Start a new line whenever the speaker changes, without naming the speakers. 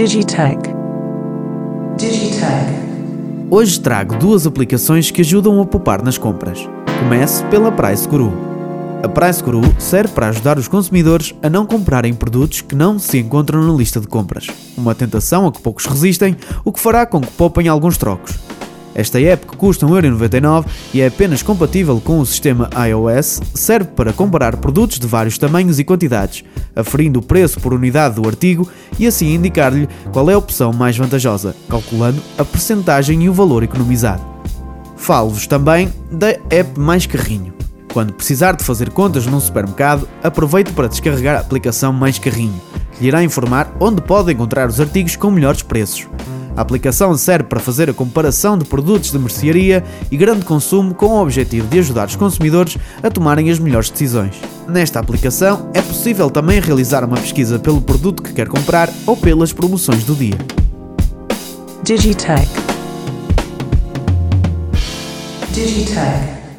Digitech. Digitech.
Hoje trago duas aplicações que ajudam a poupar nas compras. Comece pela Price Guru. A Price Guru serve para ajudar os consumidores a não comprarem produtos que não se encontram na lista de compras. Uma tentação a que poucos resistem, o que fará com que poupem alguns trocos. Esta app, que custa 1,99€ e é apenas compatível com o sistema iOS, serve para comparar produtos de vários tamanhos e quantidades, aferindo o preço por unidade do artigo e assim indicar-lhe qual é a opção mais vantajosa, calculando a percentagem e o valor economizado. Falo-vos também da app Mais Carrinho. Quando precisar de fazer contas num supermercado, aproveite para descarregar a aplicação Mais Carrinho, que lhe irá informar onde pode encontrar os artigos com melhores preços. A aplicação serve para fazer a comparação de produtos de mercearia e grande consumo com o objetivo de ajudar os consumidores a tomarem as melhores decisões. Nesta aplicação é possível também realizar uma pesquisa pelo produto que quer comprar ou pelas promoções do dia.
Digitech. Digitech.